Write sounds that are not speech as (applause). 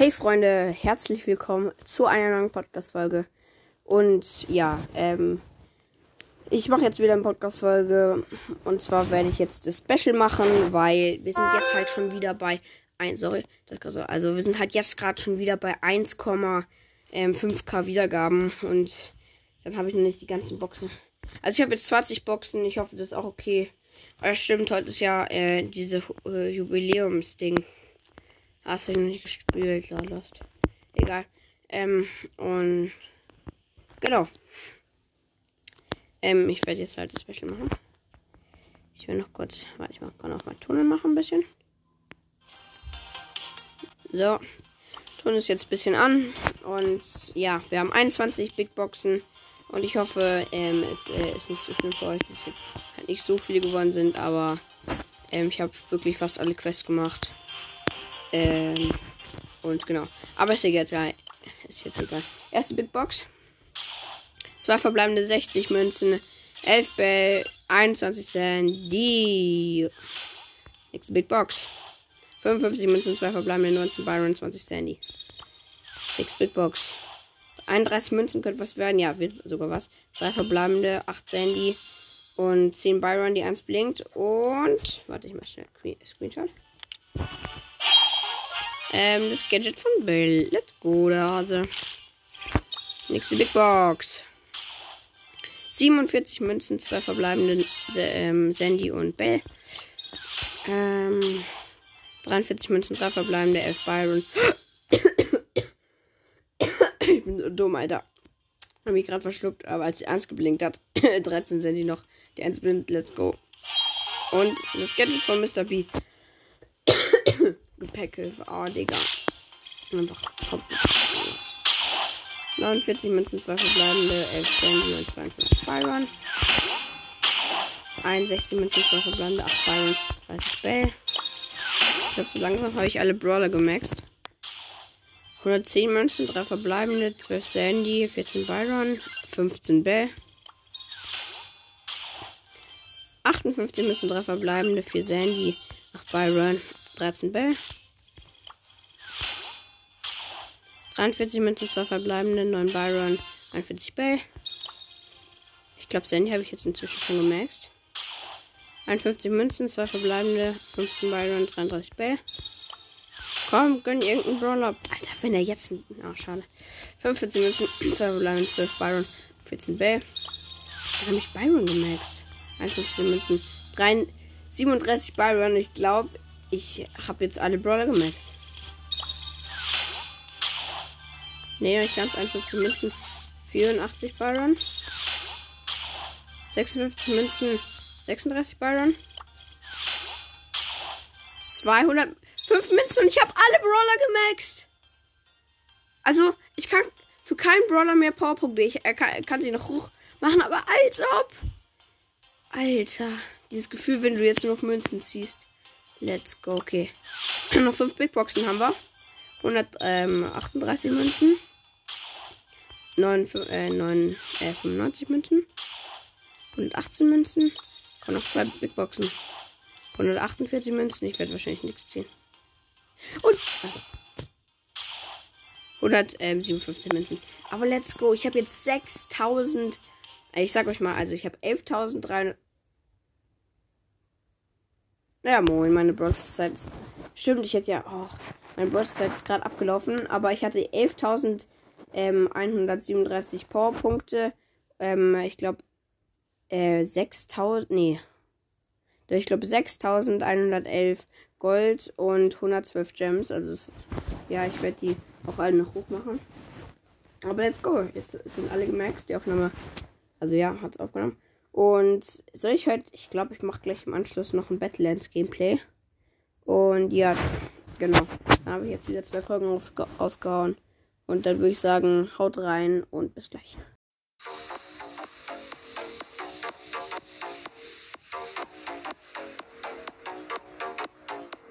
Hey Freunde, herzlich willkommen zu einer neuen Podcast-Folge. Und ja, ähm, ich mache jetzt wieder eine Podcast-Folge. Und zwar werde ich jetzt das Special machen, weil wir sind jetzt halt schon wieder bei 1, sorry, das so, also wir sind halt jetzt gerade schon wieder bei 1,5k ähm, Wiedergaben. Und dann habe ich noch nicht die ganzen Boxen. Also ich habe jetzt 20 Boxen, ich hoffe, das ist auch okay. Aber stimmt, heute ist ja äh, diese äh, Jubiläumsding. Hast du nicht gespielt, Lost. Egal. Ähm, und genau. Ähm, ich werde jetzt halt das Special machen. Ich will noch kurz, warte, ich kann auch mal Tunnel machen ein bisschen. So. Tun es jetzt ein bisschen an. Und ja, wir haben 21 Big Boxen. Und ich hoffe, ähm, es äh, ist nicht so schlimm für euch, dass jetzt halt nicht so viele geworden sind. Aber ähm, ich habe wirklich fast alle Quests gemacht. Ähm, und genau. Aber ist jetzt egal. Ist jetzt egal. Erste Big Box. Zwei verbleibende 60 Münzen. 11 Bell. 21 Cent. Die. Nächste Big Box. 55 Münzen, zwei verbleibende 19 Byron, 20 Sandy. Nächste Big Box. 31 Münzen könnte was werden. Ja, wird sogar was. Drei verbleibende, 8 Sandy und 10 Byron, die 1 blinkt. Und. Warte, ich mach schnell Screenshot. Ähm, das Gadget von Bill. Let's go, der Hase. Nächste Big Box. 47 Münzen, zwei verbleibende ähm, Sandy und Bell. Ähm, 43 Münzen, drei verbleibende Elf Byron. (coughs) ich bin so dumm, Alter. Hab mich gerade verschluckt, aber als sie ernst geblinkt hat, (coughs) 13 Sandy noch. Die 1 blind, let's go. Und das Gadget von Mr. B. Gepäckhilfe. Oh, Digga. Einfach komplett. 49 Münzen, 2 verbleibende, 11 Sandy und 22 Byron. 61 Münzen, 2 verbleibende, 8 Byron, 30 Bell. Ich glaube, so langsam habe ich alle Brawler gemaxt. 110 Münzen, 3 verbleibende, 12 Sandy, 14 Byron, 15 Bell. 58 Münzen, 3 verbleibende, 4 Sandy, 8 Byron, 13 Bell. 43 Münzen, 2 verbleibende, 9 Byron, 41 Bell. Ich glaube, Sandy habe ich jetzt inzwischen schon gemaxt. 51 Münzen, 2 verbleibende, 15 Byron, 33 Bell. Komm, gönn irgendeinen Brawler. Alter, wenn er jetzt. Ah, oh, schade. 45 Münzen, (clears throat) 2 verbleibende, 12 Byron, 14 Bell. Dann habe ich Byron gemaxt. 51 Münzen, 3, 37 Byron. Ich glaube, ich habe jetzt alle Brawler gemaxt. Nee, ich ganz einfach zu Münzen. 84 Byron. 56 Münzen. 36 Byron. 205 Münzen und ich habe alle Brawler gemaxt. Also, ich kann für keinen Brawler mehr Powerpunkte. Ich er kann, kann sie noch hoch machen, aber als ob. Alter, dieses Gefühl, wenn du jetzt nur noch Münzen ziehst. Let's go, okay. (clears throat) noch 5 Big Boxen haben wir. 138 Münzen. 9, äh, 9, äh, 95 Münzen. 118 Münzen. Kommen noch zwei Big Boxen. 148 Münzen. Ich werde wahrscheinlich nichts ziehen. Und. Äh, 157 Münzen. Aber let's go. Ich habe jetzt 6000. Äh, ich sag euch mal, also ich habe 11.300. Ja, moin, meine Bronzezeit ist. Stimmt, ich hätte ja. Oh, meine Bronzezeit ist gerade abgelaufen. Aber ich hatte 11.000 ähm, 137 Powerpunkte. Ähm, ich glaube, äh, 6000, nee. Ich glaube 6111 Gold und 112 Gems. Also, es, ja, ich werde die auch alle noch hoch machen. Aber let's go. Jetzt sind alle gemaxt. Die Aufnahme, also ja, hat aufgenommen. Und soll ich heute, ich glaube, ich mache gleich im Anschluss noch ein Battlelands Gameplay. Und ja, genau. Dann habe ich jetzt wieder zwei Folgen rausgehauen. Und dann würde ich sagen, haut rein und bis gleich.